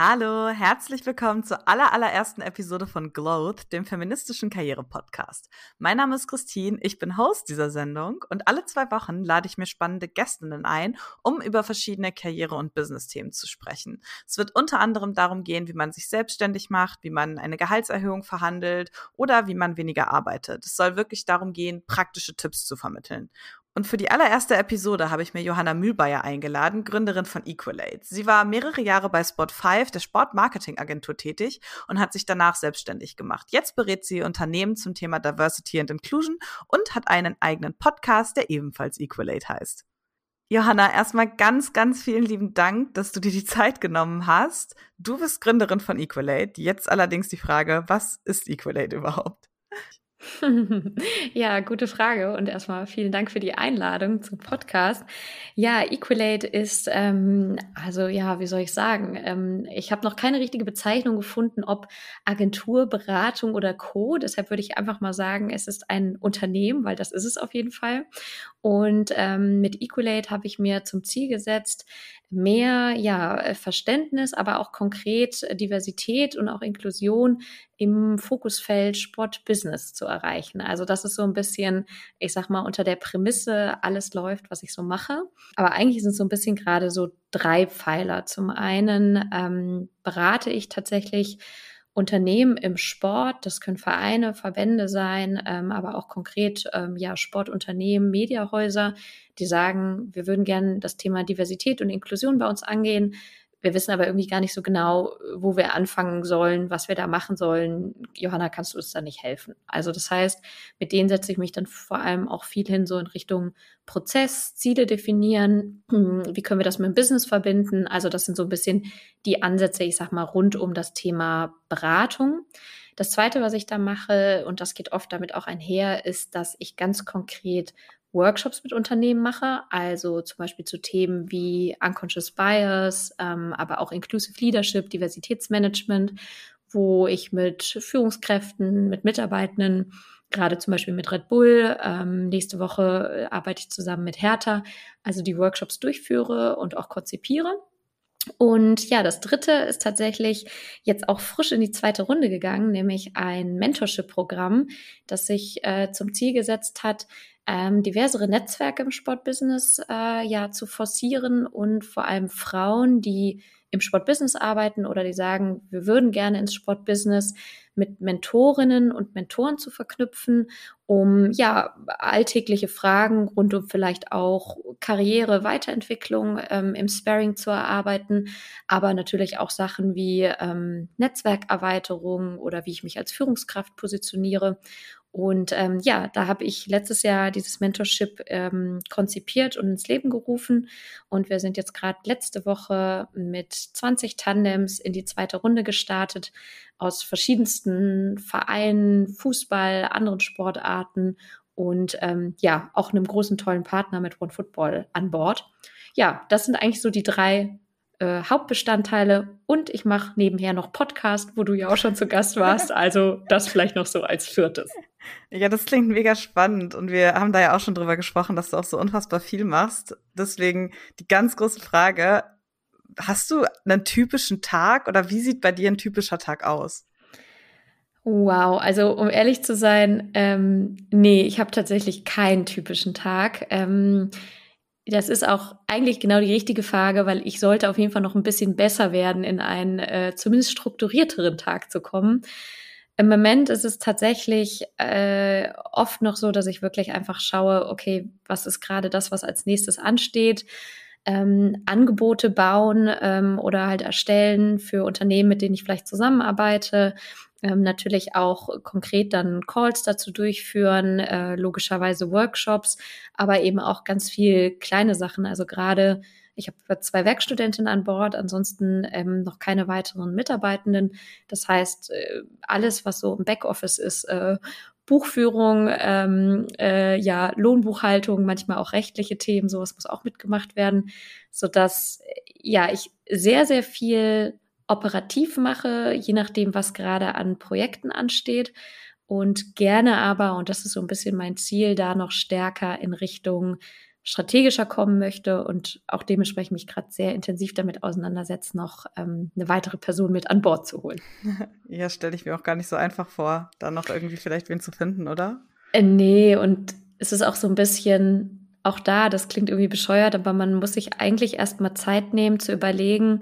Hallo, herzlich willkommen zur allerallerersten Episode von Growth, dem feministischen Karriere-Podcast. Mein Name ist Christine, ich bin Host dieser Sendung und alle zwei Wochen lade ich mir spannende Gästinnen ein, um über verschiedene Karriere- und Business-Themen zu sprechen. Es wird unter anderem darum gehen, wie man sich selbstständig macht, wie man eine Gehaltserhöhung verhandelt oder wie man weniger arbeitet. Es soll wirklich darum gehen, praktische Tipps zu vermitteln. Und für die allererste Episode habe ich mir Johanna Mühlbayer eingeladen, Gründerin von Equalate. Sie war mehrere Jahre bei Spot5, der Sportmarketingagentur, tätig und hat sich danach selbstständig gemacht. Jetzt berät sie Unternehmen zum Thema Diversity and Inclusion und hat einen eigenen Podcast, der ebenfalls Equalate heißt. Johanna, erstmal ganz, ganz vielen lieben Dank, dass du dir die Zeit genommen hast. Du bist Gründerin von Equalate. Jetzt allerdings die Frage, was ist Equalate überhaupt? Ja, gute Frage und erstmal vielen Dank für die Einladung zum Podcast. Ja, Equalate ist, ähm, also ja, wie soll ich sagen, ähm, ich habe noch keine richtige Bezeichnung gefunden, ob Agentur, Beratung oder Co. Deshalb würde ich einfach mal sagen, es ist ein Unternehmen, weil das ist es auf jeden Fall. Und ähm, mit Equalate habe ich mir zum Ziel gesetzt, mehr ja, Verständnis, aber auch konkret Diversität und auch Inklusion im Fokusfeld Sport Business zu erreichen. Also das ist so ein bisschen, ich sag mal, unter der Prämisse, alles läuft, was ich so mache. Aber eigentlich sind es so ein bisschen gerade so drei Pfeiler. Zum einen ähm, berate ich tatsächlich Unternehmen im Sport, das können Vereine, Verbände sein, ähm, aber auch konkret ähm, ja Sportunternehmen, Mediahäuser, die sagen, wir würden gerne das Thema Diversität und Inklusion bei uns angehen. Wir wissen aber irgendwie gar nicht so genau, wo wir anfangen sollen, was wir da machen sollen. Johanna, kannst du uns da nicht helfen? Also das heißt, mit denen setze ich mich dann vor allem auch viel hin, so in Richtung Prozess, Ziele definieren, wie können wir das mit dem Business verbinden. Also das sind so ein bisschen die Ansätze, ich sag mal, rund um das Thema Beratung. Das zweite, was ich da mache, und das geht oft damit auch einher, ist, dass ich ganz konkret Workshops mit Unternehmen mache, also zum Beispiel zu Themen wie Unconscious Bias, ähm, aber auch Inclusive Leadership, Diversitätsmanagement, wo ich mit Führungskräften, mit Mitarbeitenden, gerade zum Beispiel mit Red Bull, ähm, nächste Woche äh, arbeite ich zusammen mit Hertha, also die Workshops durchführe und auch konzipiere. Und ja, das dritte ist tatsächlich jetzt auch frisch in die zweite Runde gegangen, nämlich ein Mentorship-Programm, das sich äh, zum Ziel gesetzt hat, ähm, diversere Netzwerke im Sportbusiness äh, ja zu forcieren und vor allem Frauen, die im Sportbusiness arbeiten oder die sagen, wir würden gerne ins Sportbusiness mit Mentorinnen und Mentoren zu verknüpfen, um ja alltägliche Fragen rund um vielleicht auch Karriere, Weiterentwicklung ähm, im Sparring zu erarbeiten, aber natürlich auch Sachen wie ähm, Netzwerkerweiterung oder wie ich mich als Führungskraft positioniere und ähm, ja, da habe ich letztes Jahr dieses Mentorship ähm, konzipiert und ins Leben gerufen. Und wir sind jetzt gerade letzte Woche mit 20 Tandems in die zweite Runde gestartet aus verschiedensten Vereinen, Fußball, anderen Sportarten und ähm, ja, auch einem großen, tollen Partner mit One Football an Bord. Ja, das sind eigentlich so die drei äh, Hauptbestandteile und ich mache nebenher noch Podcast, wo du ja auch schon zu Gast warst. Also das vielleicht noch so als viertes. Ja, das klingt mega spannend und wir haben da ja auch schon drüber gesprochen, dass du auch so unfassbar viel machst. Deswegen die ganz große Frage, hast du einen typischen Tag oder wie sieht bei dir ein typischer Tag aus? Wow, also um ehrlich zu sein, ähm, nee, ich habe tatsächlich keinen typischen Tag. Ähm, das ist auch eigentlich genau die richtige Frage, weil ich sollte auf jeden Fall noch ein bisschen besser werden, in einen äh, zumindest strukturierteren Tag zu kommen. Im Moment ist es tatsächlich äh, oft noch so, dass ich wirklich einfach schaue, okay, was ist gerade das, was als nächstes ansteht? Ähm, Angebote bauen ähm, oder halt erstellen für Unternehmen, mit denen ich vielleicht zusammenarbeite, ähm, natürlich auch konkret dann Calls dazu durchführen, äh, logischerweise Workshops, aber eben auch ganz viel kleine Sachen. Also gerade ich habe zwei Werkstudentinnen an Bord, ansonsten ähm, noch keine weiteren Mitarbeitenden. Das heißt, äh, alles, was so im Backoffice ist, äh, Buchführung, ähm, äh, ja, Lohnbuchhaltung, manchmal auch rechtliche Themen, sowas muss auch mitgemacht werden, so dass ja ich sehr, sehr viel operativ mache, je nachdem, was gerade an Projekten ansteht. Und gerne aber, und das ist so ein bisschen mein Ziel, da noch stärker in Richtung strategischer kommen möchte und auch dementsprechend mich gerade sehr intensiv damit auseinandersetzt, noch ähm, eine weitere Person mit an Bord zu holen. Ja, stelle ich mir auch gar nicht so einfach vor, da noch irgendwie vielleicht wen zu finden, oder? Äh, nee, und es ist auch so ein bisschen, auch da, das klingt irgendwie bescheuert, aber man muss sich eigentlich erstmal Zeit nehmen zu überlegen,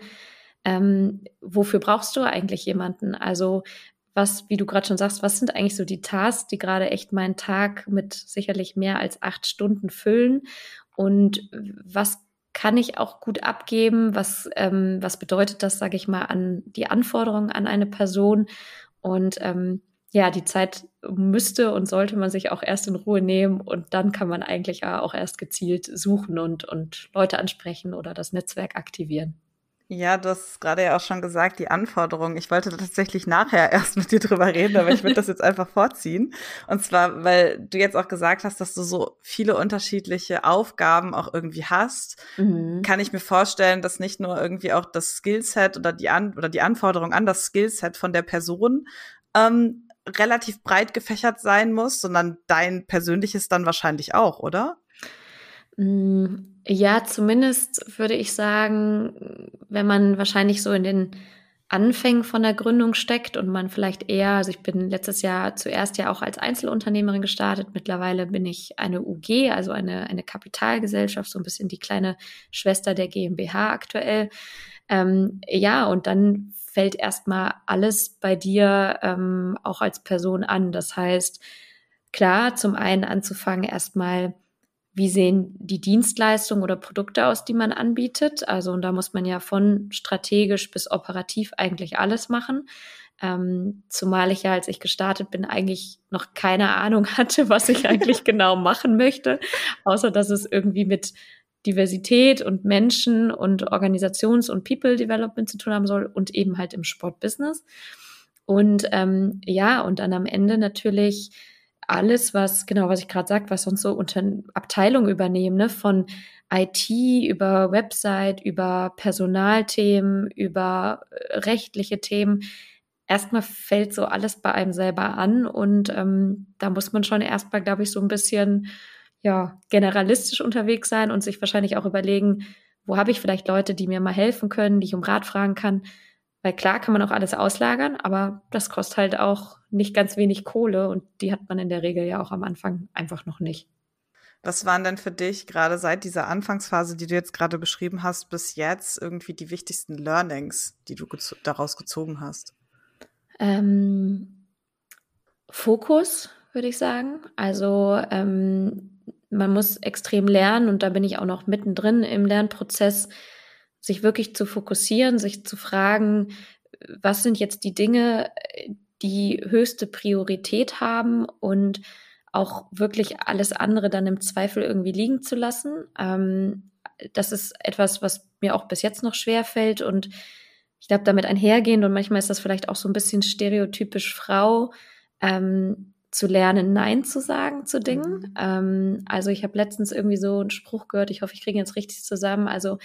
ähm, wofür brauchst du eigentlich jemanden? Also was, wie du gerade schon sagst, was sind eigentlich so die Tasks, die gerade echt meinen Tag mit sicherlich mehr als acht Stunden füllen und was kann ich auch gut abgeben? Was, ähm, was bedeutet das, sage ich mal, an die Anforderungen an eine Person? Und ähm, ja, die Zeit müsste und sollte man sich auch erst in Ruhe nehmen und dann kann man eigentlich auch erst gezielt suchen und, und Leute ansprechen oder das Netzwerk aktivieren. Ja, du hast gerade ja auch schon gesagt, die Anforderungen. Ich wollte tatsächlich nachher erst mit dir drüber reden, aber ich würde das jetzt einfach vorziehen. Und zwar, weil du jetzt auch gesagt hast, dass du so viele unterschiedliche Aufgaben auch irgendwie hast, mhm. kann ich mir vorstellen, dass nicht nur irgendwie auch das Skillset oder die An oder die Anforderung an das Skillset von der Person ähm, relativ breit gefächert sein muss, sondern dein persönliches dann wahrscheinlich auch, oder? Mm, ja, zumindest würde ich sagen, wenn man wahrscheinlich so in den Anfängen von der Gründung steckt und man vielleicht eher, also ich bin letztes Jahr zuerst ja auch als Einzelunternehmerin gestartet, mittlerweile bin ich eine UG, also eine, eine Kapitalgesellschaft, so ein bisschen die kleine Schwester der GmbH aktuell. Ähm, ja, und dann fällt erstmal alles bei dir ähm, auch als Person an. Das heißt, klar, zum einen anzufangen, erstmal wie sehen die Dienstleistungen oder Produkte aus, die man anbietet. Also und da muss man ja von strategisch bis operativ eigentlich alles machen. Ähm, zumal ich ja, als ich gestartet bin, eigentlich noch keine Ahnung hatte, was ich eigentlich genau machen möchte, außer dass es irgendwie mit Diversität und Menschen und Organisations- und People Development zu tun haben soll und eben halt im Sportbusiness. Und ähm, ja, und dann am Ende natürlich alles, was, genau, was ich gerade sagte, was sonst so unter Abteilungen übernehmen, ne, von IT über Website, über Personalthemen, über äh, rechtliche Themen. Erstmal fällt so alles bei einem selber an und ähm, da muss man schon erstmal, glaube ich, so ein bisschen ja, generalistisch unterwegs sein und sich wahrscheinlich auch überlegen, wo habe ich vielleicht Leute, die mir mal helfen können, die ich um Rat fragen kann. Weil klar kann man auch alles auslagern, aber das kostet halt auch nicht ganz wenig Kohle und die hat man in der Regel ja auch am Anfang einfach noch nicht. Was waren denn für dich gerade seit dieser Anfangsphase, die du jetzt gerade beschrieben hast, bis jetzt irgendwie die wichtigsten Learnings, die du gez daraus gezogen hast? Ähm, Fokus, würde ich sagen. Also ähm, man muss extrem lernen und da bin ich auch noch mittendrin im Lernprozess, sich wirklich zu fokussieren, sich zu fragen, was sind jetzt die Dinge, die höchste Priorität haben und auch wirklich alles andere dann im Zweifel irgendwie liegen zu lassen. Ähm, das ist etwas, was mir auch bis jetzt noch schwer fällt und ich glaube, damit einhergehend und manchmal ist das vielleicht auch so ein bisschen stereotypisch Frau, ähm, zu lernen, Nein zu sagen zu Dingen. Mhm. Ähm, also ich habe letztens irgendwie so einen Spruch gehört, ich hoffe, ich kriege jetzt richtig zusammen. Also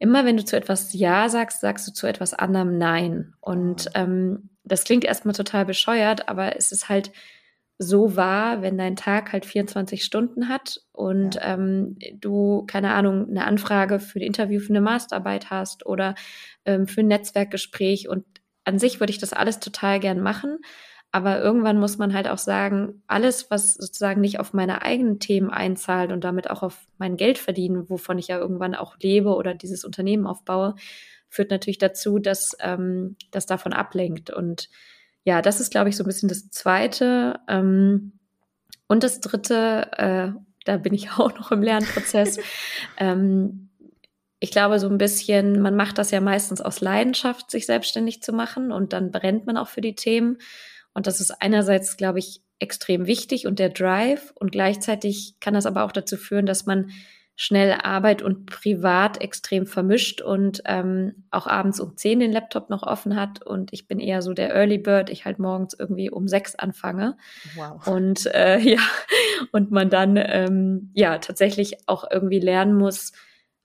immer wenn du zu etwas Ja sagst, sagst du zu etwas anderem Nein. Und ähm, das klingt erstmal total bescheuert, aber es ist halt so wahr, wenn dein Tag halt 24 Stunden hat und ja. ähm, du, keine Ahnung, eine Anfrage für ein Interview für eine Masterarbeit hast oder ähm, für ein Netzwerkgespräch. Und an sich würde ich das alles total gern machen. Aber irgendwann muss man halt auch sagen, alles, was sozusagen nicht auf meine eigenen Themen einzahlt und damit auch auf mein Geld verdienen, wovon ich ja irgendwann auch lebe oder dieses Unternehmen aufbaue, führt natürlich dazu, dass ähm, das davon ablenkt. Und ja, das ist, glaube ich, so ein bisschen das Zweite. Ähm, und das Dritte, äh, da bin ich auch noch im Lernprozess. ähm, ich glaube, so ein bisschen, man macht das ja meistens aus Leidenschaft, sich selbstständig zu machen und dann brennt man auch für die Themen. Und das ist einerseits, glaube ich, extrem wichtig und der Drive. Und gleichzeitig kann das aber auch dazu führen, dass man schnell Arbeit und Privat extrem vermischt und ähm, auch abends um zehn den Laptop noch offen hat. Und ich bin eher so der Early Bird, ich halt morgens irgendwie um sechs anfange. Wow. Und äh, ja, und man dann ähm, ja tatsächlich auch irgendwie lernen muss,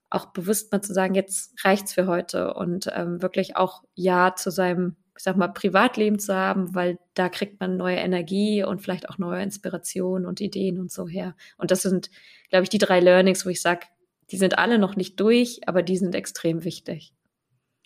auch bewusst mal zu sagen, jetzt reicht's für heute und ähm, wirklich auch Ja zu seinem ich sag mal, Privatleben zu haben, weil da kriegt man neue Energie und vielleicht auch neue Inspirationen und Ideen und so her. Und das sind, glaube ich, die drei Learnings, wo ich sage, die sind alle noch nicht durch, aber die sind extrem wichtig.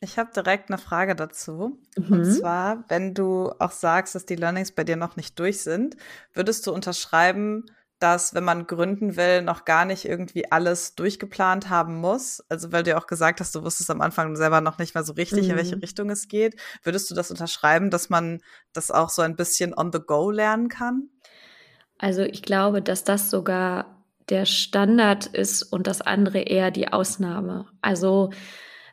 Ich habe direkt eine Frage dazu. Mhm. Und zwar, wenn du auch sagst, dass die Learnings bei dir noch nicht durch sind, würdest du unterschreiben, dass, wenn man gründen will, noch gar nicht irgendwie alles durchgeplant haben muss. Also, weil du ja auch gesagt hast, du wusstest am Anfang selber noch nicht mal so richtig, mhm. in welche mhm. Richtung es geht. Würdest du das unterschreiben, dass man das auch so ein bisschen on the go lernen kann? Also, ich glaube, dass das sogar der Standard ist und das andere eher die Ausnahme. Also,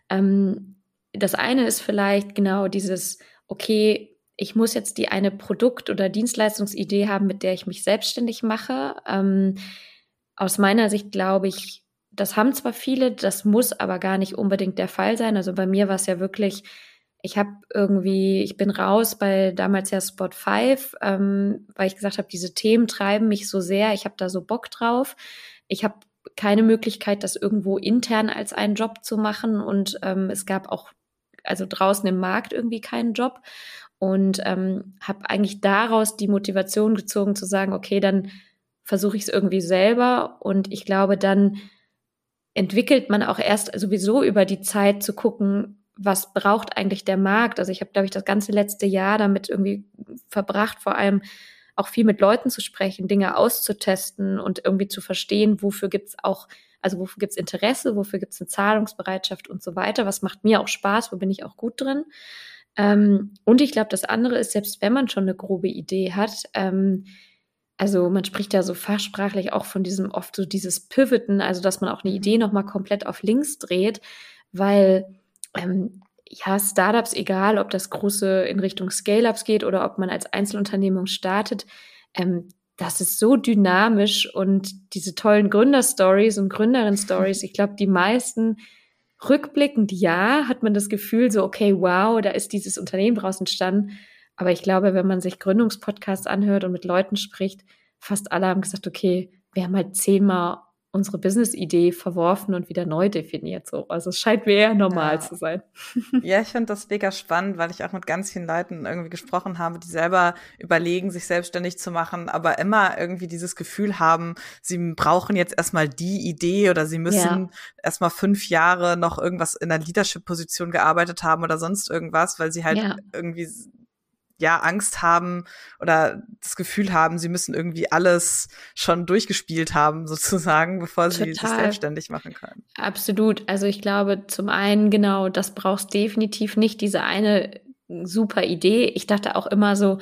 ähm, das eine ist vielleicht genau dieses, okay, ich muss jetzt die eine Produkt- oder Dienstleistungsidee haben, mit der ich mich selbstständig mache. Ähm, aus meiner Sicht glaube ich, das haben zwar viele, das muss aber gar nicht unbedingt der Fall sein. Also bei mir war es ja wirklich, ich habe irgendwie, ich bin raus bei damals ja Spot 5, ähm, weil ich gesagt habe, diese Themen treiben mich so sehr, ich habe da so Bock drauf. Ich habe keine Möglichkeit, das irgendwo intern als einen Job zu machen und ähm, es gab auch also draußen im Markt irgendwie keinen Job und ähm, habe eigentlich daraus die Motivation gezogen zu sagen, okay, dann versuche ich es irgendwie selber und ich glaube, dann entwickelt man auch erst sowieso über die Zeit zu gucken, was braucht eigentlich der Markt. Also ich habe, glaube ich, das ganze letzte Jahr damit irgendwie verbracht, vor allem auch viel mit Leuten zu sprechen, Dinge auszutesten und irgendwie zu verstehen, wofür gibt's auch, also wofür gibt's Interesse, wofür gibt's eine Zahlungsbereitschaft und so weiter, was macht mir auch Spaß, wo bin ich auch gut drin. Ähm, und ich glaube, das andere ist, selbst wenn man schon eine grobe Idee hat, ähm, also man spricht ja so fachsprachlich auch von diesem oft so dieses Pivoten, also dass man auch eine mhm. Idee nochmal komplett auf links dreht, weil ähm, ja, Startups, egal ob das große in Richtung Scale-Ups geht oder ob man als Einzelunternehmung startet, ähm, das ist so dynamisch und diese tollen Gründerstories und Gründerinnen-Stories, ich glaube, die meisten rückblickend ja, hat man das Gefühl so, okay, wow, da ist dieses Unternehmen draußen entstanden. Aber ich glaube, wenn man sich Gründungspodcasts anhört und mit Leuten spricht, fast alle haben gesagt, okay, wir haben halt zehnmal unsere Business-Idee verworfen und wieder neu definiert. So. Also es scheint mir eher normal ja. zu sein. Ja, ich finde das mega spannend, weil ich auch mit ganz vielen Leuten irgendwie gesprochen habe, die selber überlegen, sich selbstständig zu machen, aber immer irgendwie dieses Gefühl haben, sie brauchen jetzt erstmal die Idee oder sie müssen ja. erstmal fünf Jahre noch irgendwas in einer Leadership-Position gearbeitet haben oder sonst irgendwas, weil sie halt ja. irgendwie ja Angst haben oder das Gefühl haben, sie müssen irgendwie alles schon durchgespielt haben, sozusagen, bevor Total. sie sich selbstständig machen können. Absolut. Also ich glaube, zum einen, genau, das brauchst definitiv nicht diese eine super Idee. Ich dachte auch immer so,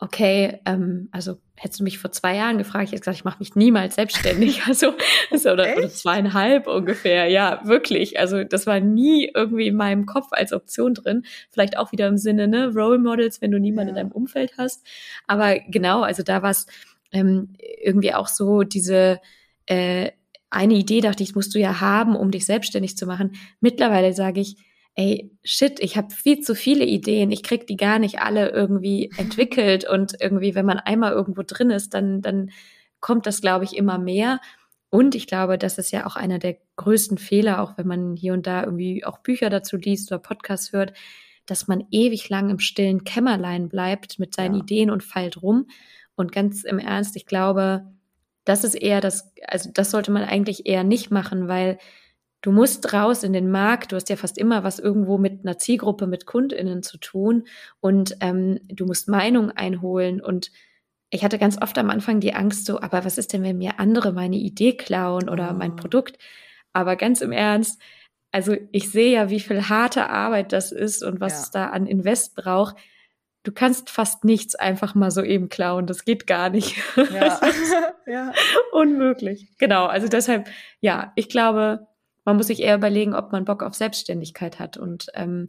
okay, ähm, also hättest du mich vor zwei Jahren gefragt, ich hätte gesagt, ich mache mich niemals selbstständig. Also, also oder, oder, zweieinhalb ungefähr. Ja, wirklich. Also das war nie irgendwie in meinem Kopf als Option drin. Vielleicht auch wieder im Sinne, ne, Role Models, wenn du niemanden ja. in deinem Umfeld hast. Aber genau, also da war es ähm, irgendwie auch so diese äh, eine Idee, dachte ich, musst du ja haben, um dich selbstständig zu machen. Mittlerweile sage ich, ey, shit, ich habe viel zu viele Ideen, ich krieg die gar nicht alle irgendwie entwickelt und irgendwie, wenn man einmal irgendwo drin ist, dann, dann kommt das, glaube ich, immer mehr. Und ich glaube, das ist ja auch einer der größten Fehler, auch wenn man hier und da irgendwie auch Bücher dazu liest oder Podcasts hört, dass man ewig lang im stillen Kämmerlein bleibt mit seinen ja. Ideen und feilt rum. Und ganz im Ernst, ich glaube, das ist eher das, also das sollte man eigentlich eher nicht machen, weil Du musst raus in den Markt. Du hast ja fast immer was irgendwo mit einer Zielgruppe, mit KundInnen zu tun. Und ähm, du musst Meinung einholen. Und ich hatte ganz oft am Anfang die Angst so, aber was ist denn, wenn mir andere meine Idee klauen oder oh. mein Produkt? Aber ganz im Ernst, also ich sehe ja, wie viel harte Arbeit das ist und was ja. es da an Invest braucht. Du kannst fast nichts einfach mal so eben klauen. Das geht gar nicht. Ja. ja. Unmöglich. Genau. Also deshalb, ja, ich glaube, man muss sich eher überlegen, ob man Bock auf Selbstständigkeit hat. Und ähm,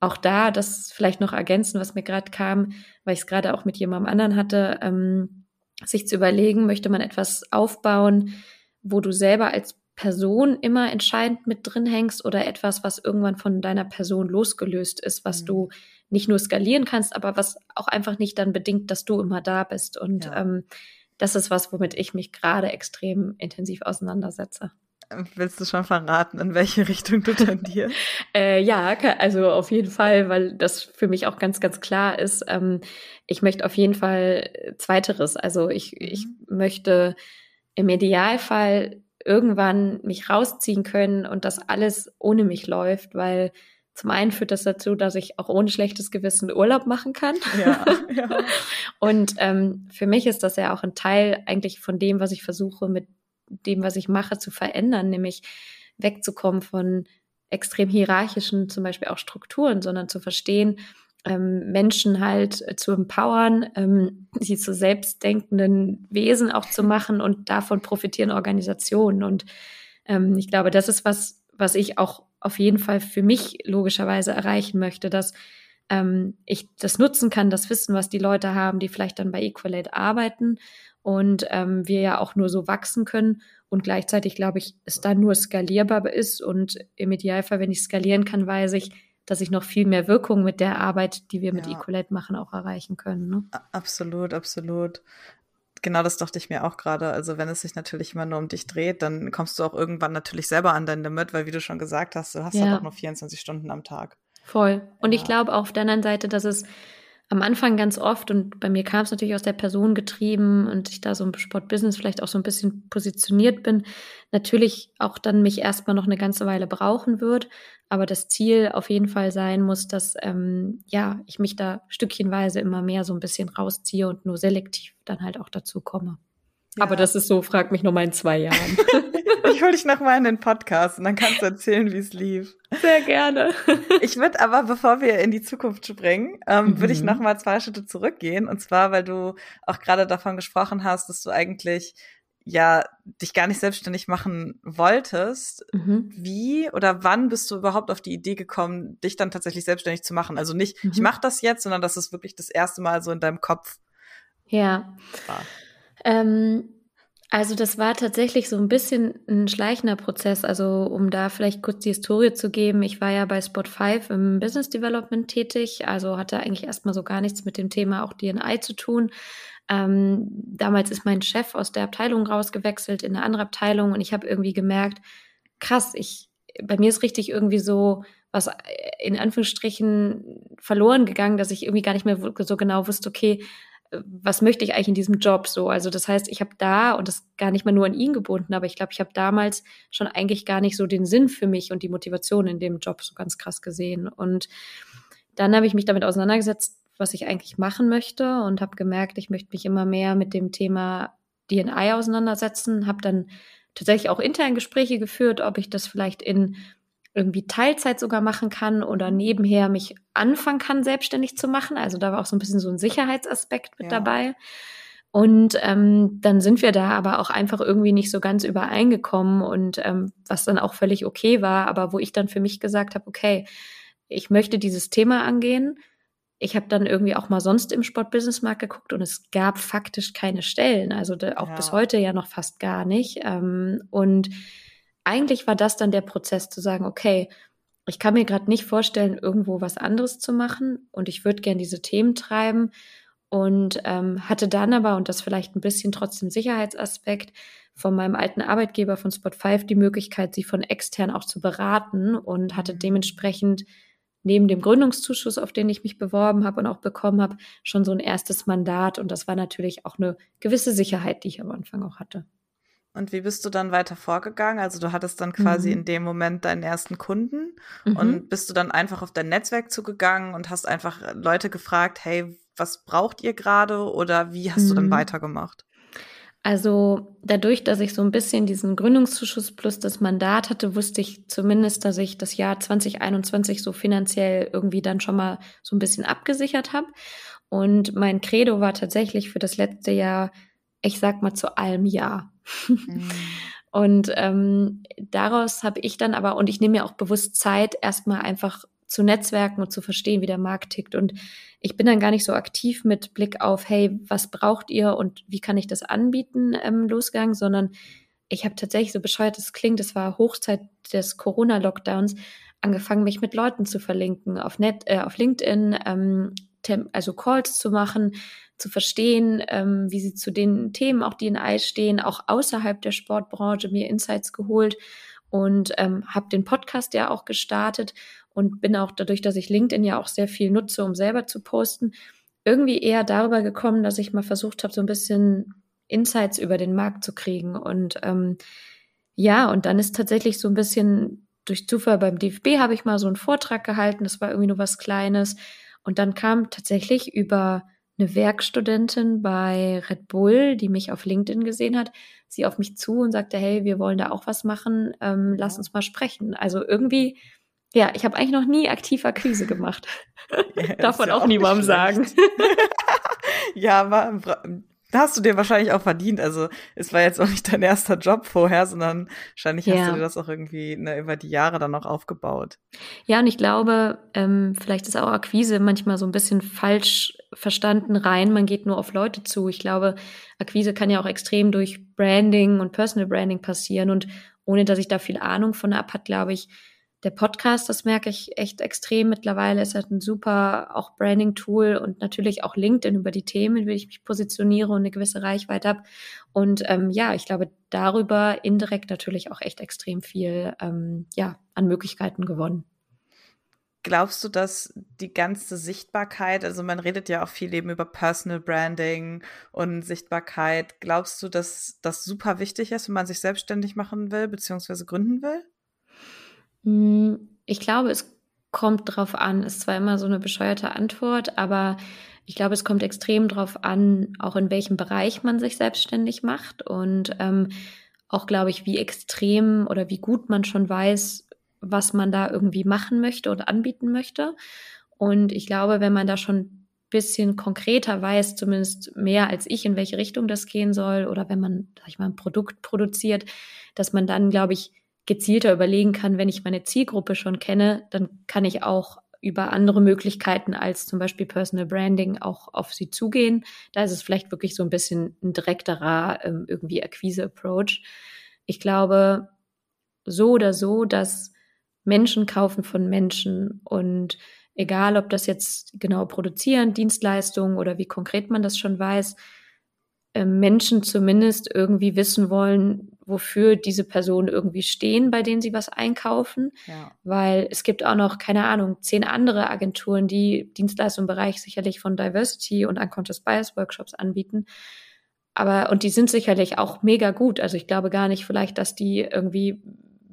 auch da, das vielleicht noch ergänzen, was mir gerade kam, weil ich es gerade auch mit jemandem anderen hatte, ähm, sich zu überlegen, möchte man etwas aufbauen, wo du selber als Person immer entscheidend mit drin hängst oder etwas, was irgendwann von deiner Person losgelöst ist, was mhm. du nicht nur skalieren kannst, aber was auch einfach nicht dann bedingt, dass du immer da bist. Und ja. ähm, das ist was, womit ich mich gerade extrem intensiv auseinandersetze. Willst du schon verraten, in welche Richtung du tendierst? äh, ja, also auf jeden Fall, weil das für mich auch ganz, ganz klar ist. Ähm, ich möchte auf jeden Fall Zweiteres. Also ich, ich mhm. möchte im Idealfall irgendwann mich rausziehen können und das alles ohne mich läuft, weil zum einen führt das dazu, dass ich auch ohne schlechtes Gewissen Urlaub machen kann. Ja, ja. Und ähm, für mich ist das ja auch ein Teil eigentlich von dem, was ich versuche mit dem, was ich mache, zu verändern, nämlich wegzukommen von extrem hierarchischen zum Beispiel auch Strukturen, sondern zu verstehen, ähm, Menschen halt äh, zu empowern, ähm, sie zu selbstdenkenden Wesen auch zu machen und davon profitieren Organisationen. Und ähm, ich glaube, das ist was, was ich auch auf jeden Fall für mich logischerweise erreichen möchte, dass ähm, ich das nutzen kann, das Wissen, was die Leute haben, die vielleicht dann bei Equalate arbeiten und ähm, wir ja auch nur so wachsen können und gleichzeitig glaube ich, es dann nur skalierbar ist und im Idealfall, wenn ich skalieren kann, weiß ich, dass ich noch viel mehr Wirkung mit der Arbeit, die wir mit ja. Equalate machen, auch erreichen können. Ne? Absolut, absolut. Genau das dachte ich mir auch gerade. Also wenn es sich natürlich immer nur um dich dreht, dann kommst du auch irgendwann natürlich selber an dein Limit, weil wie du schon gesagt hast, du hast ja. halt auch nur 24 Stunden am Tag. Voll. Und ja. ich glaube auf der anderen Seite, dass es am Anfang ganz oft und bei mir kam es natürlich aus der Person getrieben und ich da so im Sportbusiness vielleicht auch so ein bisschen positioniert bin, natürlich auch dann mich erstmal noch eine ganze Weile brauchen wird, aber das Ziel auf jeden Fall sein muss, dass ähm, ja ich mich da stückchenweise immer mehr so ein bisschen rausziehe und nur selektiv dann halt auch dazu komme. Ja. Aber das ist so, frag mich noch mal in zwei Jahren. ich hole dich noch mal in den Podcast und dann kannst du erzählen, wie es lief. Sehr gerne. ich würde aber, bevor wir in die Zukunft springen, ähm, mhm. würde ich noch mal zwei Schritte zurückgehen. Und zwar, weil du auch gerade davon gesprochen hast, dass du eigentlich ja dich gar nicht selbstständig machen wolltest. Mhm. Wie oder wann bist du überhaupt auf die Idee gekommen, dich dann tatsächlich selbstständig zu machen? Also nicht, mhm. ich mache das jetzt, sondern das ist wirklich das erste Mal so in deinem Kopf. Ja. War. Ähm, also das war tatsächlich so ein bisschen ein schleichender Prozess. Also um da vielleicht kurz die Historie zu geben, ich war ja bei Spot 5 im Business Development tätig, also hatte eigentlich erstmal so gar nichts mit dem Thema auch DNI zu tun. Ähm, damals ist mein Chef aus der Abteilung rausgewechselt in eine andere Abteilung und ich habe irgendwie gemerkt, krass, ich bei mir ist richtig irgendwie so was in Anführungsstrichen verloren gegangen, dass ich irgendwie gar nicht mehr so genau wusste, okay, was möchte ich eigentlich in diesem Job so? Also das heißt, ich habe da und das gar nicht mal nur an ihn gebunden, aber ich glaube, ich habe damals schon eigentlich gar nicht so den Sinn für mich und die Motivation in dem Job so ganz krass gesehen. Und dann habe ich mich damit auseinandergesetzt, was ich eigentlich machen möchte und habe gemerkt, ich möchte mich immer mehr mit dem Thema DNI auseinandersetzen, habe dann tatsächlich auch intern Gespräche geführt, ob ich das vielleicht in irgendwie Teilzeit sogar machen kann oder nebenher mich anfangen kann, selbstständig zu machen. Also da war auch so ein bisschen so ein Sicherheitsaspekt mit ja. dabei. Und ähm, dann sind wir da aber auch einfach irgendwie nicht so ganz übereingekommen und ähm, was dann auch völlig okay war, aber wo ich dann für mich gesagt habe, okay, ich möchte dieses Thema angehen. Ich habe dann irgendwie auch mal sonst im Sportbusinessmarkt geguckt und es gab faktisch keine Stellen, also auch ja. bis heute ja noch fast gar nicht. Ähm, und eigentlich war das dann der Prozess zu sagen, okay, ich kann mir gerade nicht vorstellen, irgendwo was anderes zu machen und ich würde gern diese Themen treiben und ähm, hatte dann aber, und das vielleicht ein bisschen trotzdem Sicherheitsaspekt, von meinem alten Arbeitgeber von Spot5 die Möglichkeit, sie von extern auch zu beraten und hatte mhm. dementsprechend neben dem Gründungszuschuss, auf den ich mich beworben habe und auch bekommen habe, schon so ein erstes Mandat. Und das war natürlich auch eine gewisse Sicherheit, die ich am Anfang auch hatte. Und wie bist du dann weiter vorgegangen? Also du hattest dann quasi mhm. in dem Moment deinen ersten Kunden mhm. und bist du dann einfach auf dein Netzwerk zugegangen und hast einfach Leute gefragt, hey, was braucht ihr gerade oder wie hast mhm. du dann mhm. weitergemacht? Also dadurch, dass ich so ein bisschen diesen Gründungszuschuss plus das Mandat hatte, wusste ich zumindest, dass ich das Jahr 2021 so finanziell irgendwie dann schon mal so ein bisschen abgesichert habe. Und mein Credo war tatsächlich für das letzte Jahr, ich sag mal zu allem Ja. Mhm. Und ähm, daraus habe ich dann aber, und ich nehme mir auch bewusst Zeit, erstmal einfach zu netzwerken und zu verstehen, wie der Markt tickt. Und ich bin dann gar nicht so aktiv mit Blick auf, hey, was braucht ihr und wie kann ich das anbieten, ähm, losgegangen, sondern ich habe tatsächlich, so bescheuert es klingt, das war Hochzeit des Corona-Lockdowns, angefangen, mich mit Leuten zu verlinken, auf, Net, äh, auf LinkedIn, ähm, also Calls zu machen, zu verstehen, ähm, wie sie zu den Themen auch D&I stehen, auch außerhalb der Sportbranche mir Insights geholt und ähm, habe den Podcast ja auch gestartet und bin auch dadurch, dass ich LinkedIn ja auch sehr viel nutze, um selber zu posten, irgendwie eher darüber gekommen, dass ich mal versucht habe, so ein bisschen Insights über den Markt zu kriegen. Und ähm, ja, und dann ist tatsächlich so ein bisschen durch Zufall beim DFB habe ich mal so einen Vortrag gehalten, das war irgendwie nur was Kleines. Und dann kam tatsächlich über eine Werkstudentin bei Red Bull, die mich auf LinkedIn gesehen hat, sie auf mich zu und sagte, hey, wir wollen da auch was machen, ähm, lass uns mal sprechen. Also irgendwie, ja, ich habe eigentlich noch nie aktiv Akquise gemacht. Ja, Darf man ja auch, auch niemandem sagen. ja, aber hast du dir wahrscheinlich auch verdient. Also es war jetzt auch nicht dein erster Job vorher, sondern wahrscheinlich ja. hast du dir das auch irgendwie ne, über die Jahre dann noch aufgebaut. Ja, und ich glaube, ähm, vielleicht ist auch Akquise manchmal so ein bisschen falsch verstanden rein. Man geht nur auf Leute zu. Ich glaube, Akquise kann ja auch extrem durch Branding und Personal Branding passieren. Und ohne dass ich da viel Ahnung von ab hat, glaube ich, der Podcast, das merke ich echt extrem mittlerweile, ist halt ein super auch Branding-Tool und natürlich auch LinkedIn über die Themen, wie ich mich positioniere und eine gewisse Reichweite habe. Und ähm, ja, ich glaube, darüber indirekt natürlich auch echt extrem viel ähm, ja, an Möglichkeiten gewonnen. Glaubst du, dass die ganze Sichtbarkeit, also man redet ja auch viel eben über Personal Branding und Sichtbarkeit, glaubst du, dass das super wichtig ist, wenn man sich selbstständig machen will, beziehungsweise gründen will? Hm, ich glaube, es kommt drauf an. Ist zwar immer so eine bescheuerte Antwort, aber ich glaube, es kommt extrem drauf an, auch in welchem Bereich man sich selbstständig macht und ähm, auch, glaube ich, wie extrem oder wie gut man schon weiß, was man da irgendwie machen möchte oder anbieten möchte. Und ich glaube, wenn man da schon ein bisschen konkreter weiß, zumindest mehr als ich, in welche Richtung das gehen soll, oder wenn man, sag ich mal, ein Produkt produziert, dass man dann, glaube ich, gezielter überlegen kann, wenn ich meine Zielgruppe schon kenne, dann kann ich auch über andere Möglichkeiten als zum Beispiel Personal Branding auch auf sie zugehen. Da ist es vielleicht wirklich so ein bisschen ein direkterer ähm, irgendwie Akquise-Approach. Ich glaube so oder so, dass Menschen kaufen von Menschen und egal, ob das jetzt genau produzieren, Dienstleistungen oder wie konkret man das schon weiß, Menschen zumindest irgendwie wissen wollen, wofür diese Personen irgendwie stehen, bei denen sie was einkaufen. Ja. Weil es gibt auch noch, keine Ahnung, zehn andere Agenturen, die Dienstleistungen im Bereich sicherlich von Diversity und Unconscious Bias Workshops anbieten. Aber, und die sind sicherlich auch mega gut. Also ich glaube gar nicht vielleicht, dass die irgendwie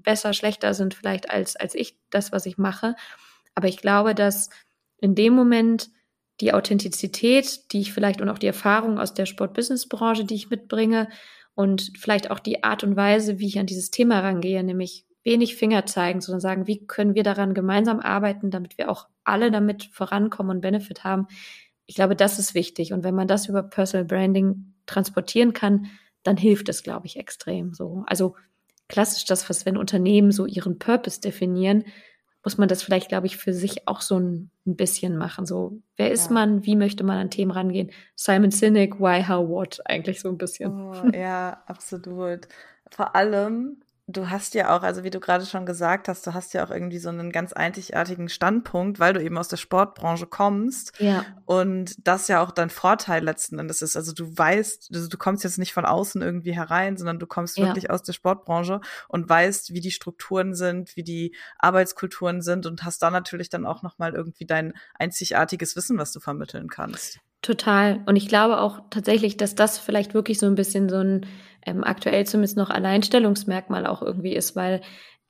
besser, schlechter sind vielleicht als, als ich, das, was ich mache. Aber ich glaube, dass in dem Moment die Authentizität, die ich vielleicht und auch die Erfahrung aus der Sport-Business-Branche, die ich mitbringe und vielleicht auch die Art und Weise, wie ich an dieses Thema rangehe, nämlich wenig Finger zeigen, sondern sagen, wie können wir daran gemeinsam arbeiten, damit wir auch alle damit vorankommen und Benefit haben. Ich glaube, das ist wichtig. Und wenn man das über Personal Branding transportieren kann, dann hilft es, glaube ich, extrem so. Also klassisch das, was wenn Unternehmen so ihren Purpose definieren, muss man das vielleicht, glaube ich, für sich auch so ein, ein bisschen machen. So, wer ist ja. man? Wie möchte man an Themen rangehen? Simon Sinek, why, how, what? Eigentlich so ein bisschen. Oh, ja, absolut. Vor allem, du hast ja auch, also wie du gerade schon gesagt hast, du hast ja auch irgendwie so einen ganz einzigartigen Standpunkt, weil du eben aus der Sportbranche kommst. Ja. Und das ja auch dein Vorteil letzten Endes ist. Also du weißt, also du kommst jetzt nicht von außen irgendwie herein, sondern du kommst ja. wirklich aus der Sportbranche und weißt, wie die Strukturen sind, wie die Arbeitskulturen sind und hast da natürlich dann auch nochmal irgendwie dein einzigartiges Wissen, was du vermitteln kannst. Total. Und ich glaube auch tatsächlich, dass das vielleicht wirklich so ein bisschen so ein ähm, aktuell zumindest noch Alleinstellungsmerkmal auch irgendwie ist, weil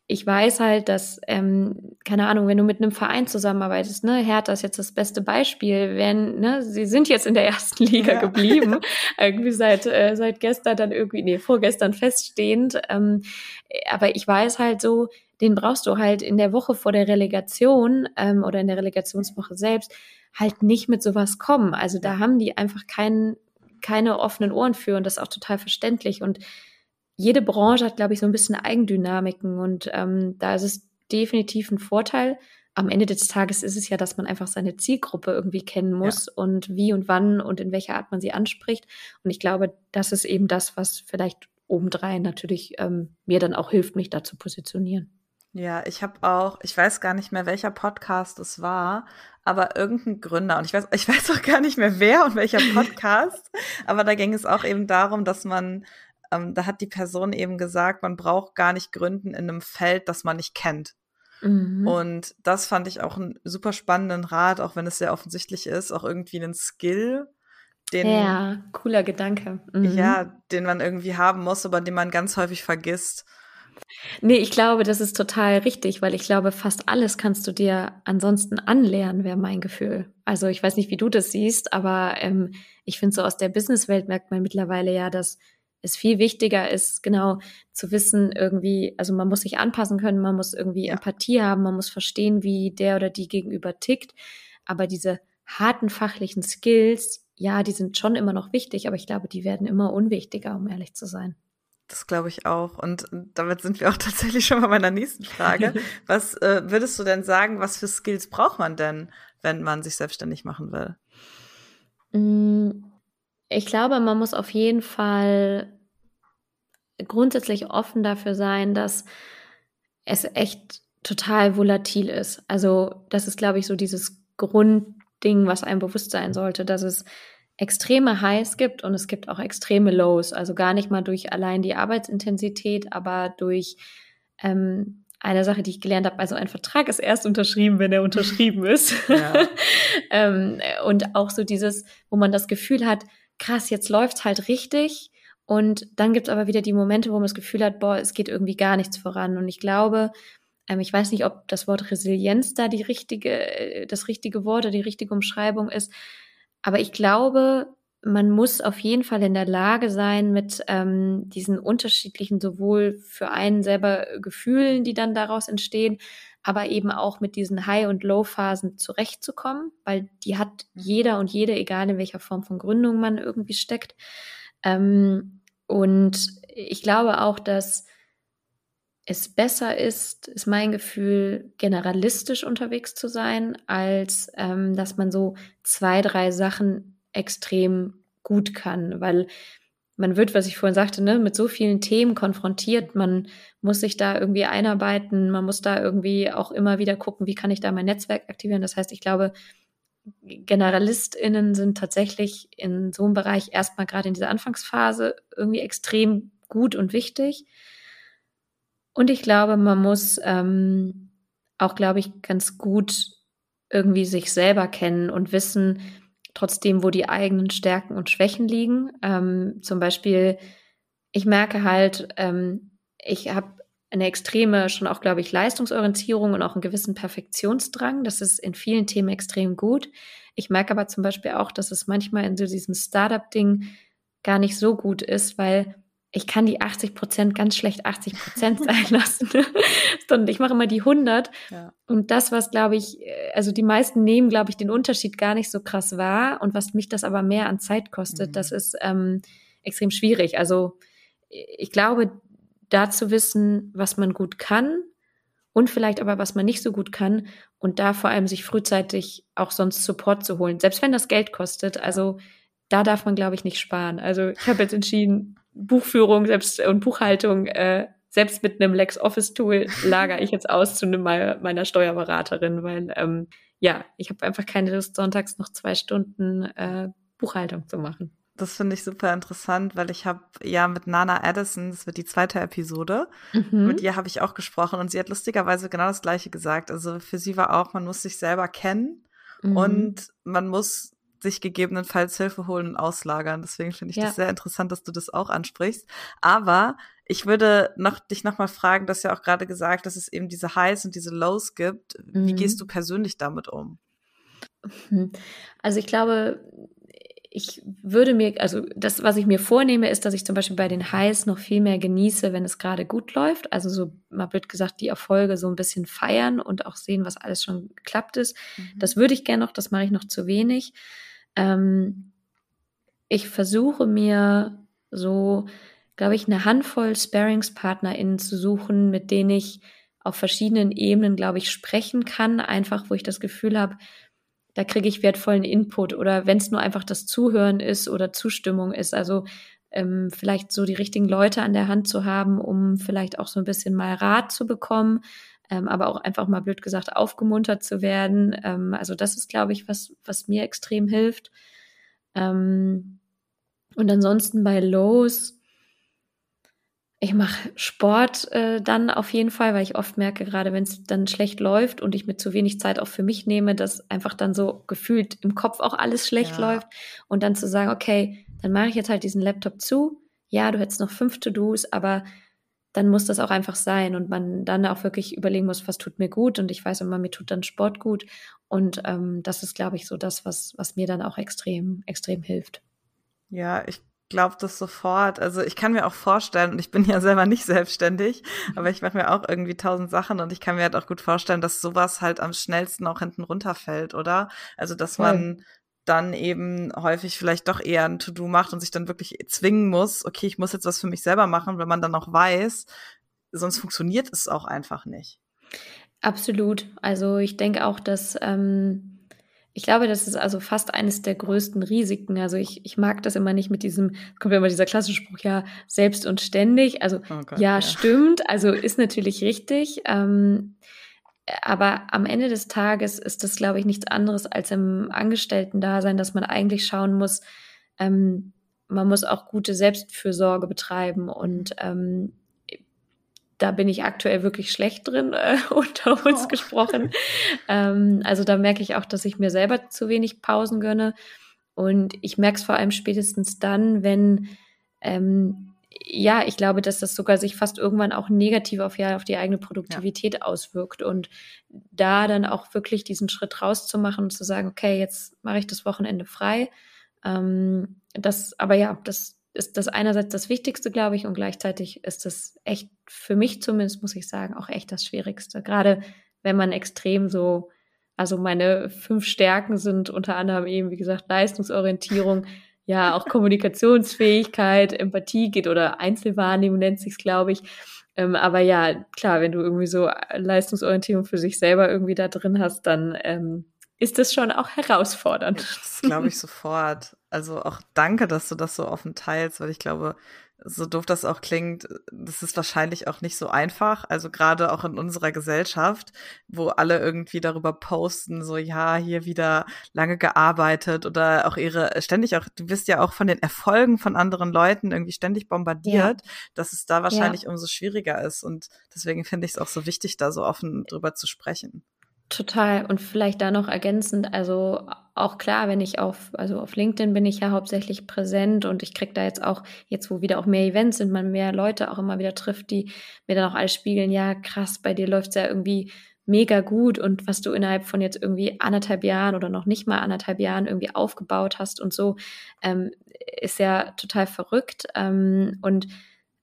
ich weiß halt, dass, ähm, keine Ahnung, wenn du mit einem Verein zusammenarbeitest, ne, Hertha ist jetzt das beste Beispiel, wenn, ne, sie sind jetzt in der ersten Liga ja. geblieben, irgendwie seit, äh, seit gestern dann irgendwie, nee, vorgestern feststehend, ähm, aber ich weiß halt so, den brauchst du halt in der Woche vor der Relegation ähm, oder in der Relegationswoche selbst halt nicht mit sowas kommen. Also da haben die einfach keinen keine offenen Ohren für und das ist auch total verständlich. Und jede Branche hat, glaube ich, so ein bisschen Eigendynamiken und ähm, da ist es definitiv ein Vorteil. Am Ende des Tages ist es ja, dass man einfach seine Zielgruppe irgendwie kennen muss ja. und wie und wann und in welcher Art man sie anspricht. Und ich glaube, das ist eben das, was vielleicht obendrein natürlich ähm, mir dann auch hilft, mich da zu positionieren. Ja, ich habe auch, ich weiß gar nicht mehr, welcher Podcast es war, aber irgendein Gründer und ich weiß, ich weiß auch gar nicht mehr wer und welcher Podcast, aber da ging es auch eben darum, dass man, ähm, da hat die Person eben gesagt, man braucht gar nicht gründen in einem Feld, das man nicht kennt. Mhm. Und das fand ich auch einen super spannenden Rat, auch wenn es sehr offensichtlich ist, auch irgendwie einen Skill, den. Ja, cooler Gedanke. Mhm. Ja, den man irgendwie haben muss, aber den man ganz häufig vergisst. Nee, ich glaube, das ist total richtig, weil ich glaube, fast alles kannst du dir ansonsten anlernen, wäre mein Gefühl. Also ich weiß nicht, wie du das siehst, aber ähm, ich finde so aus der Businesswelt merkt man mittlerweile ja, dass es viel wichtiger ist, genau zu wissen, irgendwie, also man muss sich anpassen können, man muss irgendwie ja. Empathie haben, man muss verstehen, wie der oder die gegenüber tickt. Aber diese harten fachlichen Skills, ja, die sind schon immer noch wichtig, aber ich glaube, die werden immer unwichtiger, um ehrlich zu sein. Das glaube ich auch. Und damit sind wir auch tatsächlich schon bei meiner nächsten Frage. was äh, würdest du denn sagen, was für Skills braucht man denn, wenn man sich selbstständig machen will? Mm, ich glaube, man muss auf jeden Fall grundsätzlich offen dafür sein, dass es echt total volatil ist. Also das ist, glaube ich, so dieses Grundding, was einem bewusst sein sollte, dass es extreme Highs gibt und es gibt auch extreme Lows. Also gar nicht mal durch allein die Arbeitsintensität, aber durch ähm, eine Sache, die ich gelernt habe, also ein Vertrag ist erst unterschrieben, wenn er unterschrieben ist. ähm, und auch so dieses, wo man das Gefühl hat, krass, jetzt läuft's halt richtig. Und dann gibt's aber wieder die Momente, wo man das Gefühl hat, boah, es geht irgendwie gar nichts voran. Und ich glaube, ähm, ich weiß nicht, ob das Wort Resilienz da die richtige, äh, das richtige Wort oder die richtige Umschreibung ist. Aber ich glaube, man muss auf jeden Fall in der Lage sein, mit ähm, diesen unterschiedlichen, sowohl für einen selber Gefühlen, die dann daraus entstehen, aber eben auch mit diesen High- und Low-Phasen zurechtzukommen, weil die hat jeder und jede, egal in welcher Form von Gründung man irgendwie steckt. Ähm, und ich glaube auch, dass es besser ist, ist mein Gefühl, generalistisch unterwegs zu sein, als ähm, dass man so zwei, drei Sachen extrem gut kann, weil man wird, was ich vorhin sagte, ne, mit so vielen Themen konfrontiert, man muss sich da irgendwie einarbeiten, man muss da irgendwie auch immer wieder gucken, wie kann ich da mein Netzwerk aktivieren. Das heißt, ich glaube, GeneralistInnen sind tatsächlich in so einem Bereich erstmal gerade in dieser Anfangsphase irgendwie extrem gut und wichtig. Und ich glaube, man muss ähm, auch, glaube ich, ganz gut irgendwie sich selber kennen und wissen, trotzdem, wo die eigenen Stärken und Schwächen liegen. Ähm, zum Beispiel, ich merke halt, ähm, ich habe eine extreme, schon auch, glaube ich, Leistungsorientierung und auch einen gewissen Perfektionsdrang. Das ist in vielen Themen extrem gut. Ich merke aber zum Beispiel auch, dass es manchmal in so diesem Startup-Ding gar nicht so gut ist, weil ich kann die 80 Prozent ganz schlecht 80 Prozent sein lassen, sondern ich mache immer die 100. Ja. Und das, was glaube ich, äh, also die meisten nehmen, glaube ich, den Unterschied gar nicht so krass wahr. Und was mich das aber mehr an Zeit kostet, mhm. das ist ähm, extrem schwierig. Also ich glaube, da zu wissen, was man gut kann und vielleicht aber, was man nicht so gut kann und da vor allem sich frühzeitig auch sonst Support zu holen, selbst wenn das Geld kostet. Also da darf man, glaube ich, nicht sparen. Also ich habe jetzt entschieden, Buchführung selbst und Buchhaltung äh, selbst mit einem LexOffice-Tool lagere ich jetzt aus zu einem meiner Steuerberaterin, weil ähm, ja, ich habe einfach keine Lust, sonntags noch zwei Stunden äh, Buchhaltung zu machen. Das finde ich super interessant, weil ich habe ja mit Nana Addison, das wird die zweite Episode, mhm. mit ihr habe ich auch gesprochen und sie hat lustigerweise genau das Gleiche gesagt. Also für sie war auch, man muss sich selber kennen mhm. und man muss sich gegebenenfalls Hilfe holen und auslagern. Deswegen finde ich ja. das sehr interessant, dass du das auch ansprichst. Aber ich würde noch, dich nochmal fragen, dass ja auch gerade gesagt, dass es eben diese Highs und diese Lows gibt. Wie mhm. gehst du persönlich damit um? Hm. Also ich glaube, ich würde mir, also das, was ich mir vornehme, ist, dass ich zum Beispiel bei den Highs noch viel mehr genieße, wenn es gerade gut läuft. Also so, mal blöd gesagt, die Erfolge so ein bisschen feiern und auch sehen, was alles schon geklappt ist. Mhm. Das würde ich gerne noch, das mache ich noch zu wenig. Ähm, ich versuche mir so, glaube ich, eine Handvoll SparingspartnerInnen zu suchen, mit denen ich auf verschiedenen Ebenen, glaube ich, sprechen kann, einfach wo ich das Gefühl habe, da kriege ich wertvollen Input oder wenn es nur einfach das Zuhören ist oder Zustimmung ist. Also ähm, vielleicht so die richtigen Leute an der Hand zu haben, um vielleicht auch so ein bisschen mal Rat zu bekommen, ähm, aber auch einfach mal blöd gesagt aufgemuntert zu werden. Ähm, also das ist, glaube ich, was, was mir extrem hilft. Ähm, und ansonsten bei Lows, ich mache Sport äh, dann auf jeden Fall, weil ich oft merke, gerade wenn es dann schlecht läuft und ich mir zu wenig Zeit auch für mich nehme, dass einfach dann so gefühlt im Kopf auch alles schlecht ja. läuft und dann zu sagen, okay, dann mache ich jetzt halt diesen Laptop zu. Ja, du hättest noch fünf To-Dos, aber dann muss das auch einfach sein und man dann auch wirklich überlegen muss, was tut mir gut und ich weiß immer, mir tut dann Sport gut und ähm, das ist, glaube ich, so das, was, was mir dann auch extrem, extrem hilft. Ja, ich glaube das sofort. Also ich kann mir auch vorstellen, und ich bin ja selber nicht selbstständig, aber ich mache mir auch irgendwie tausend Sachen und ich kann mir halt auch gut vorstellen, dass sowas halt am schnellsten auch hinten runterfällt, oder? Also dass man dann eben häufig vielleicht doch eher ein To-Do macht und sich dann wirklich zwingen muss, okay, ich muss jetzt was für mich selber machen, wenn man dann auch weiß, sonst funktioniert es auch einfach nicht. Absolut. Also ich denke auch, dass ähm ich glaube, das ist also fast eines der größten Risiken. Also ich, ich mag das immer nicht mit diesem, kommt ja immer dieser klassische Spruch, ja, selbst und ständig. Also oh Gott, ja, ja, stimmt, also ist natürlich richtig. Ähm, aber am Ende des Tages ist das, glaube ich, nichts anderes als im Angestellten-Dasein, dass man eigentlich schauen muss, ähm, man muss auch gute Selbstfürsorge betreiben und ähm, da bin ich aktuell wirklich schlecht drin, äh, unter uns oh. gesprochen. ähm, also da merke ich auch, dass ich mir selber zu wenig Pausen gönne. Und ich merke es vor allem spätestens dann, wenn, ähm, ja, ich glaube, dass das sogar sich fast irgendwann auch negativ auf, ja, auf die eigene Produktivität ja. auswirkt. Und da dann auch wirklich diesen Schritt rauszumachen und zu sagen, okay, jetzt mache ich das Wochenende frei. Ähm, das, aber ja, das, ist das einerseits das Wichtigste, glaube ich, und gleichzeitig ist das echt, für mich zumindest, muss ich sagen, auch echt das Schwierigste. Gerade wenn man extrem so, also meine fünf Stärken sind unter anderem eben, wie gesagt, Leistungsorientierung, ja, auch Kommunikationsfähigkeit, Empathie geht oder Einzelwahrnehmung nennt sich's, glaube ich. Ähm, aber ja, klar, wenn du irgendwie so Leistungsorientierung für sich selber irgendwie da drin hast, dann ähm, ist das schon auch herausfordernd. Das glaube ich sofort. Also auch danke, dass du das so offen teilst, weil ich glaube, so doof das auch klingt, das ist wahrscheinlich auch nicht so einfach. Also gerade auch in unserer Gesellschaft, wo alle irgendwie darüber posten, so ja, hier wieder lange gearbeitet oder auch ihre ständig auch, du bist ja auch von den Erfolgen von anderen Leuten irgendwie ständig bombardiert, ja. dass es da wahrscheinlich ja. umso schwieriger ist. Und deswegen finde ich es auch so wichtig, da so offen drüber zu sprechen. Total. Und vielleicht da noch ergänzend, also auch klar, wenn ich auf, also auf LinkedIn bin ich ja hauptsächlich präsent und ich kriege da jetzt auch, jetzt wo wieder auch mehr Events sind, man mehr Leute auch immer wieder trifft, die mir dann auch alles spiegeln, ja, krass, bei dir läuft's ja irgendwie mega gut und was du innerhalb von jetzt irgendwie anderthalb Jahren oder noch nicht mal anderthalb Jahren irgendwie aufgebaut hast und so, ähm, ist ja total verrückt. Ähm, und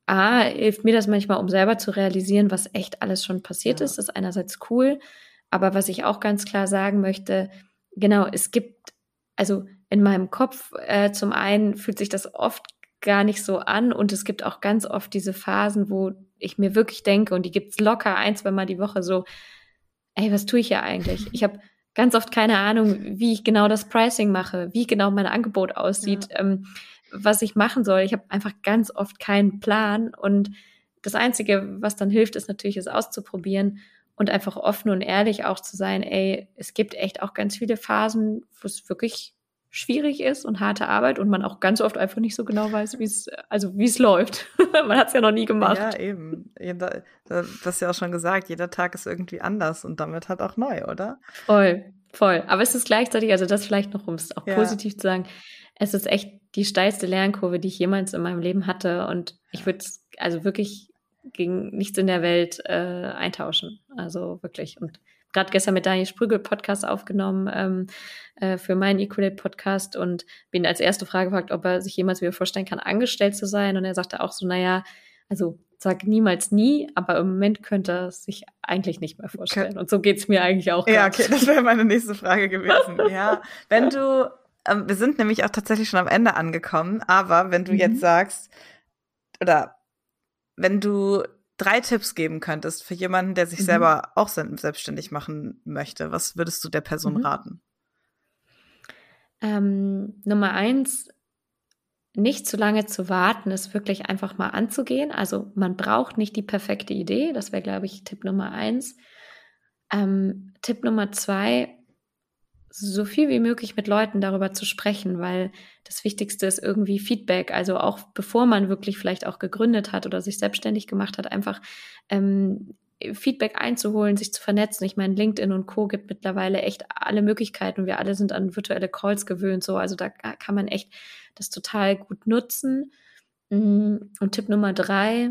A, hilft mir das manchmal, um selber zu realisieren, was echt alles schon passiert ja. ist. Das ist einerseits cool. Aber was ich auch ganz klar sagen möchte, genau, es gibt, also in meinem Kopf, äh, zum einen fühlt sich das oft gar nicht so an und es gibt auch ganz oft diese Phasen, wo ich mir wirklich denke, und die gibt's locker ein, zwei Mal die Woche so, ey, was tue ich hier eigentlich? Ich habe ganz oft keine Ahnung, wie ich genau das Pricing mache, wie genau mein Angebot aussieht, ja. ähm, was ich machen soll. Ich habe einfach ganz oft keinen Plan und das Einzige, was dann hilft, ist natürlich, es auszuprobieren und einfach offen und ehrlich auch zu sein, ey, es gibt echt auch ganz viele Phasen, wo es wirklich schwierig ist und harte Arbeit und man auch ganz oft einfach nicht so genau weiß, wie es also wie es läuft. man hat es ja noch nie gemacht. Ja, eben. Jeder, das ist ja auch schon gesagt, jeder Tag ist irgendwie anders und damit halt auch neu, oder? Voll, voll. Aber es ist gleichzeitig, also das vielleicht noch, um es auch ja. positiv zu sagen, es ist echt die steilste Lernkurve, die ich jemals in meinem Leben hatte und ich würde es also wirklich gegen nichts in der Welt äh, eintauschen. Also wirklich. Und gerade gestern mit Daniel Sprügel Podcast aufgenommen ähm, äh, für meinen Equalate Podcast und bin als erste Frage gefragt, ob er sich jemals wieder vorstellen kann, angestellt zu sein. Und er sagte auch so, naja, also sag niemals nie, aber im Moment könnte er es sich eigentlich nicht mehr vorstellen. Und so geht's mir eigentlich auch. Ja, okay, das wäre meine nächste Frage gewesen. ja, wenn du, ähm, wir sind nämlich auch tatsächlich schon am Ende angekommen, aber wenn du mhm. jetzt sagst, oder wenn du drei Tipps geben könntest für jemanden, der sich mhm. selber auch selbstständig machen möchte, was würdest du der Person mhm. raten? Ähm, Nummer eins, nicht zu lange zu warten, ist wirklich einfach mal anzugehen. Also man braucht nicht die perfekte Idee. Das wäre, glaube ich, Tipp Nummer eins. Ähm, Tipp Nummer zwei, so viel wie möglich mit Leuten darüber zu sprechen, weil das Wichtigste ist irgendwie Feedback. Also auch bevor man wirklich vielleicht auch gegründet hat oder sich selbstständig gemacht hat, einfach ähm, Feedback einzuholen, sich zu vernetzen. Ich meine, LinkedIn und Co. gibt mittlerweile echt alle Möglichkeiten wir alle sind an virtuelle Calls gewöhnt. So, also da kann man echt das total gut nutzen. Mm, und Tipp Nummer drei,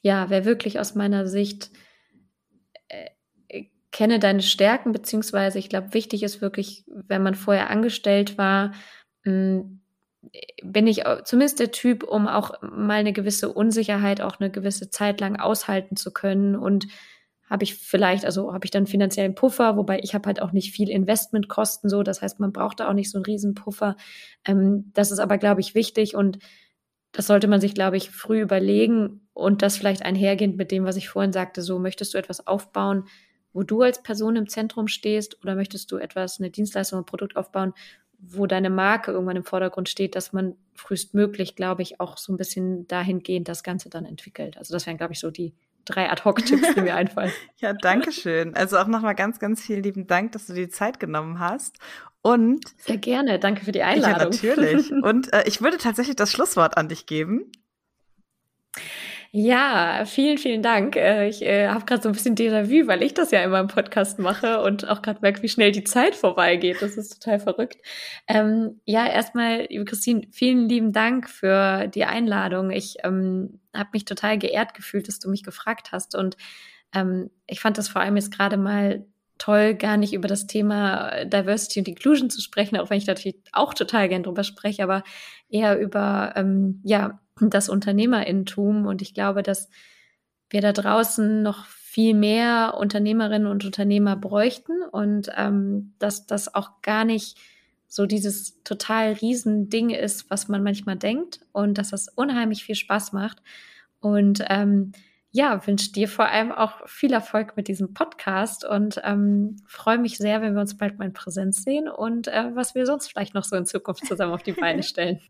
ja, wer wirklich aus meiner Sicht kenne deine Stärken, beziehungsweise ich glaube, wichtig ist wirklich, wenn man vorher angestellt war, mh, mm, bin ich zumindest der Typ, um auch mal eine gewisse Unsicherheit auch eine gewisse Zeit lang aushalten zu können und habe ich vielleicht, also habe ich dann finanziellen Puffer, wobei ich habe halt auch nicht viel Investmentkosten so, das heißt, man braucht da auch nicht so einen riesen Puffer. Ähm, das ist aber, glaube ich, wichtig und das sollte man sich, glaube ich, früh überlegen und das vielleicht einhergehend mit dem, was ich vorhin sagte, so möchtest du etwas aufbauen, wo du als Person im Zentrum stehst oder möchtest du etwas, eine Dienstleistung, ein Produkt aufbauen, wo deine Marke irgendwann im Vordergrund steht, dass man frühestmöglich, glaube ich, auch so ein bisschen dahingehend das Ganze dann entwickelt. Also das wären, glaube ich, so die drei Ad-Hoc-Tipps, die mir einfallen. ja, danke schön. Also auch nochmal ganz, ganz vielen lieben Dank, dass du dir die Zeit genommen hast. Und sehr gerne. Danke für die Einladung. Ja, natürlich. Und äh, ich würde tatsächlich das Schlusswort an dich geben. Ja, vielen, vielen Dank. Äh, ich äh, habe gerade so ein bisschen Déjà-vu, weil ich das ja immer im Podcast mache und auch gerade merke, wie schnell die Zeit vorbeigeht. Das ist total verrückt. Ähm, ja, erstmal, liebe Christine, vielen lieben Dank für die Einladung. Ich ähm, habe mich total geehrt gefühlt, dass du mich gefragt hast. Und ähm, ich fand das vor allem jetzt gerade mal toll, gar nicht über das Thema Diversity und Inclusion zu sprechen, auch wenn ich natürlich auch total gern drüber spreche, aber eher über ähm, ja das Unternehmerinnentum. Und ich glaube, dass wir da draußen noch viel mehr Unternehmerinnen und Unternehmer bräuchten und ähm, dass das auch gar nicht so dieses total Riesending ist, was man manchmal denkt und dass das unheimlich viel Spaß macht. Und ähm, ja, wünsche dir vor allem auch viel Erfolg mit diesem Podcast und ähm, freue mich sehr, wenn wir uns bald mal in Präsenz sehen und äh, was wir sonst vielleicht noch so in Zukunft zusammen auf die Beine stellen.